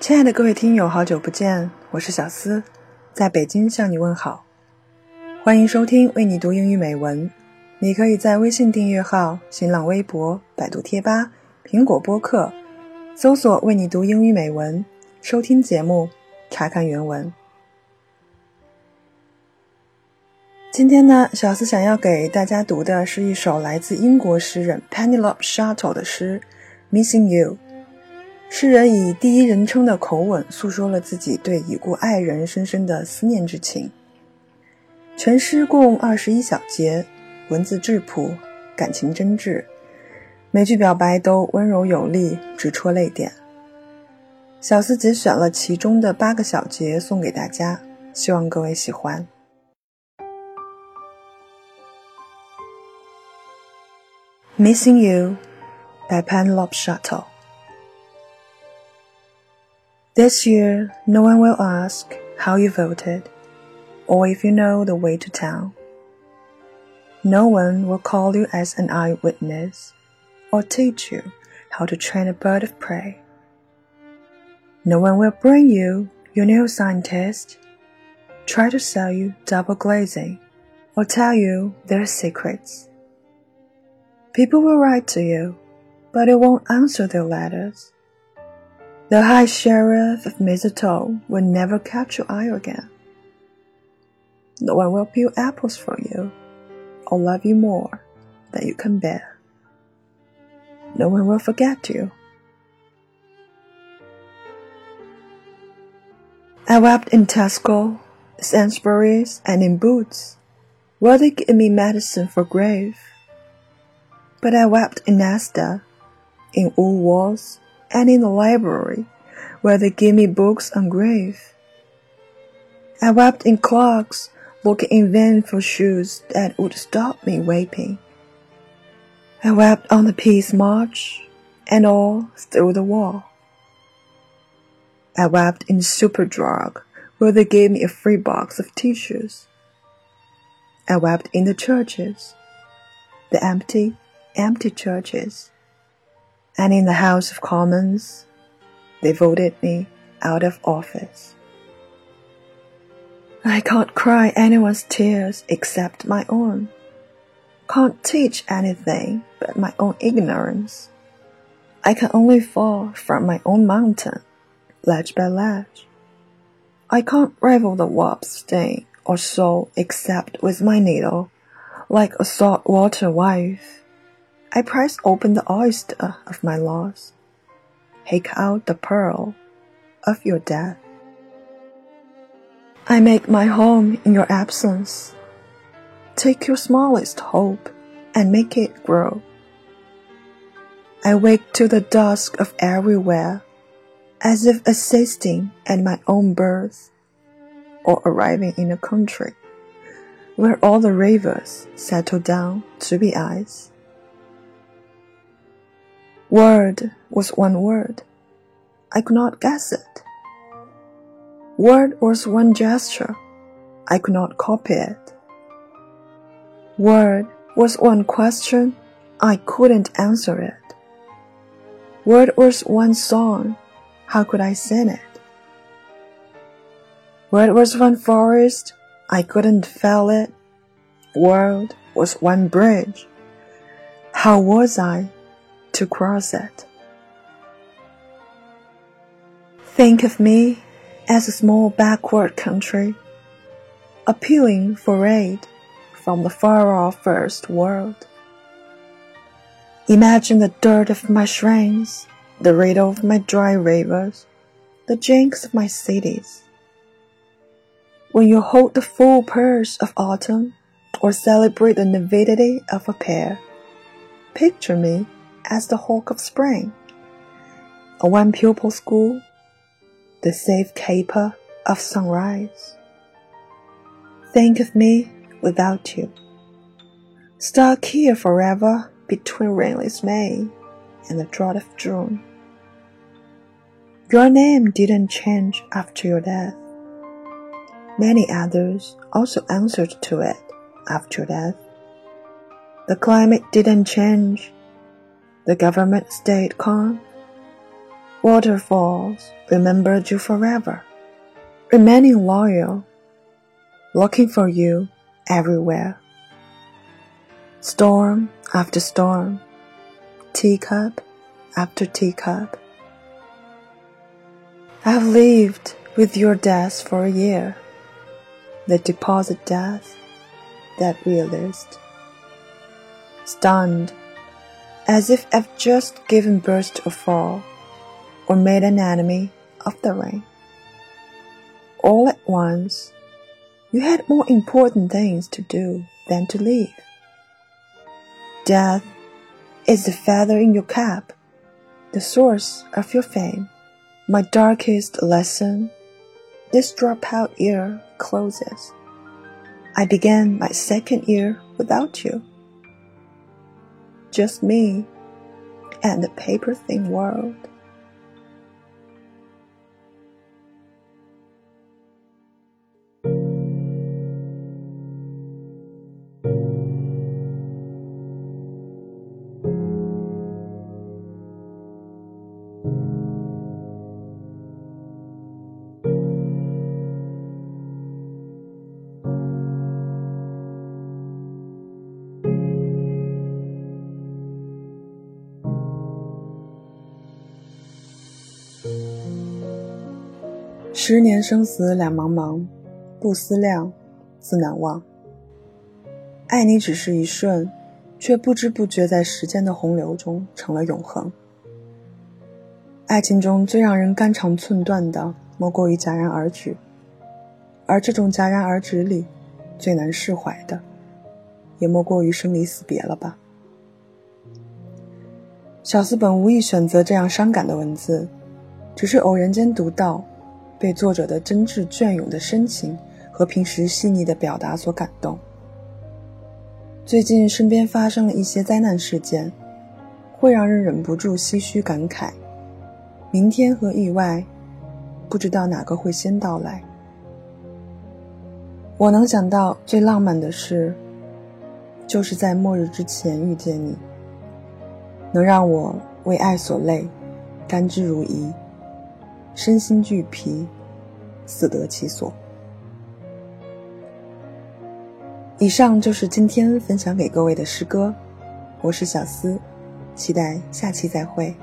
亲爱的各位听友，好久不见，我是小思，在北京向你问好，欢迎收听为你读英语美文。你可以在微信订阅号、新浪微博、百度贴吧、苹果播客搜索“为你读英语美文”，收听节目，查看原文。今天呢，小思想要给大家读的是一首来自英国诗人 Penelope Shuttle 的诗《Missing You》。诗人以第一人称的口吻诉说了自己对已故爱人深深的思念之情。全诗共二十一小节，文字质朴，感情真挚，每句表白都温柔有力，直戳泪点。小思节选了其中的八个小节送给大家，希望各位喜欢。Missing You by Penelope Shuttle This year, no one will ask how you voted or if you know the way to town. No one will call you as an eyewitness or teach you how to train a bird of prey. No one will bring you your new scientist, try to sell you double glazing, or tell you their secrets. People will write to you, but you won't answer their letters the High Sheriff of Mistletoe will never catch your eye again. No one will peel apples for you or love you more than you can bear. No one will forget you. I wept in Tesco, Sainsbury's, and in Boots, where they gave me medicine for grave. But I wept in Asda, in Woolworths, and in the library, where they gave me books engraved. I wept in Clarks, looking in vain for shoes that would stop me weeping. I wept on the peace march, and all through the war. I wept in Superdrug, where they gave me a free box of tissues. I wept in the churches, the empty, empty churches and in the House of Commons, they voted me out of office. I can't cry anyone's tears except my own. Can't teach anything but my own ignorance. I can only fall from my own mountain, ledge by ledge. I can't rival the warp stain or soul except with my needle, like a saltwater wife. I press open the oyster of my loss, take out the pearl of your death. I make my home in your absence. Take your smallest hope and make it grow. I wake to the dusk of everywhere, as if assisting at my own birth, or arriving in a country where all the rivers settle down to be ice. Word was one word. I could not guess it. Word was one gesture. I could not copy it. Word was one question. I couldn't answer it. Word was one song. How could I sing it? Word was one forest. I couldn't fell it. Word was one bridge. How was I to cross it. Think of me as a small backward country, appealing for aid from the far off first world. Imagine the dirt of my shrines, the riddle of my dry rivers, the jinx of my cities. When you hold the full purse of autumn or celebrate the nativity of a pair, picture me as the hawk of spring. A one pupil school, the safe caper of sunrise. Think of me without you. Stuck here forever between rainless May and the drought of June. Your name didn't change after your death. Many others also answered to it after death. The climate didn't change the government stayed calm. Waterfalls remembered you forever, remaining loyal, looking for you everywhere. Storm after storm, teacup after teacup. I've lived with your death for a year, the deposit death, that realist. Stunned, as if I've just given birth to a fall or made an enemy of the rain. All at once, you had more important things to do than to live. Death is the feather in your cap, the source of your fame. My darkest lesson, this dropout year closes. I began my second year without you. Just me and the paper thin world. 十年生死两茫茫，不思量，自难忘。爱你只是一瞬，却不知不觉在时间的洪流中成了永恒。爱情中最让人肝肠寸断的，莫过于戛然而止。而这种戛然而止里，最难释怀的，也莫过于生离死别了吧。小四本无意选择这样伤感的文字，只是偶然间读到。被作者的真挚隽永的深情和平时细腻的表达所感动。最近身边发生了一些灾难事件，会让人忍不住唏嘘感慨：明天和意外，不知道哪个会先到来。我能想到最浪漫的事，就是在末日之前遇见你，能让我为爱所累，甘之如饴。身心俱疲，死得其所。以上就是今天分享给各位的诗歌，我是小思，期待下期再会。